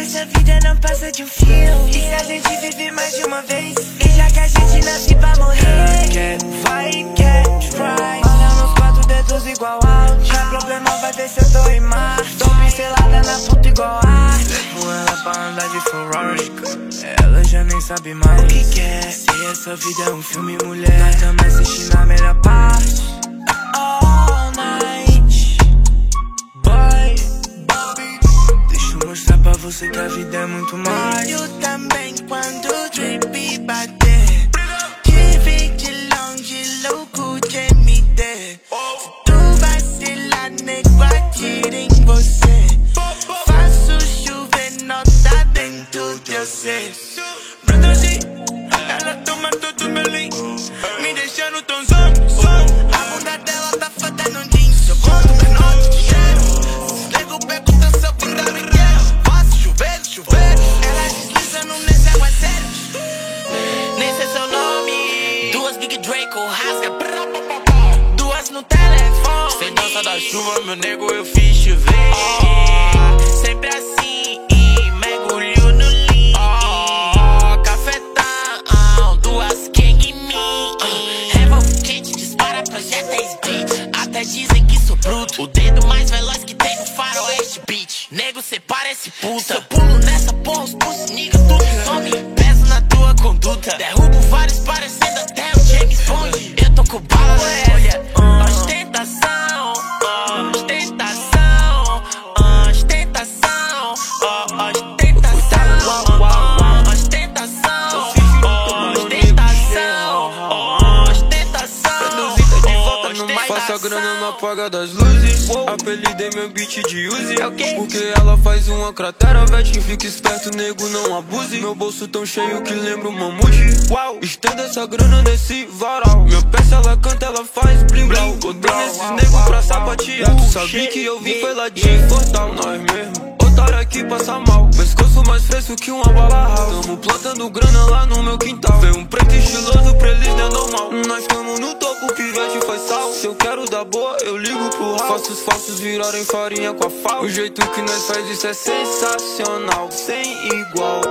Essa vida não passa de um filme. E a gente vive mais de uma vez? Problema vai ver se eu tô em mar. Pincelada na puta igual ar. Levo ela pra andar de Ferrari. Ela já nem sabe mais o que quer. Se essa vida é um filme, mulher, nós tamo assistindo a melhor parte. All night, boy. Deixa eu mostrar pra você que a vida é muito mais. Eu também quando o drip bater. Em você. Faço chover nota dentro de você. Produzi, ela toma todo meu link. Me deixando tão zão. A bunda dela tá fazendo um jeans. Eu conto menor de dinheiro. Nego pergunta se eu vida me quero. Faço chover, chover. Ela desliza no nesse aguaceiro. Nem sei seu nome. Duas Big Draco, rasga. brá, pá, no telefone. Sem dança da chuva, meu nego, eu fiz chover. Sempre assim, mergulho no lean. Cafetão, duas gang em mim. Revolve quente, dispara projéteis beat. Até dizem que sou bruto. O dedo mais veloz que tem no faroeste beat. Nego, cê parece puta. Se eu pulo nessa porra, os pulsos nigga, tudo some. Peso na tua conduta. Derrubo vários parecendo ostentação, Faça a grana no apaga das luzes. Apelidei meu beat de Uzi. Porque ela faz uma cratera, vete. Fica esperto, nego, não abuse. Meu bolso tão cheio que lembra o mamute. Uau, estenda essa grana nesse varal. Meu pé, se ela canta, ela faz blim blau. Botei nesses nego pra sapatear. Tu sabe que eu vim foi lá de Fortal, nós mesmo. Otário aqui passa mal. Pescoço mais fresco que uma bala house. Tamo plantando grana lá no meu quintal. Ligo pro house. Faço os falsos virarem farinha com a fal. O jeito que nós faz isso é sensacional. Sem igual.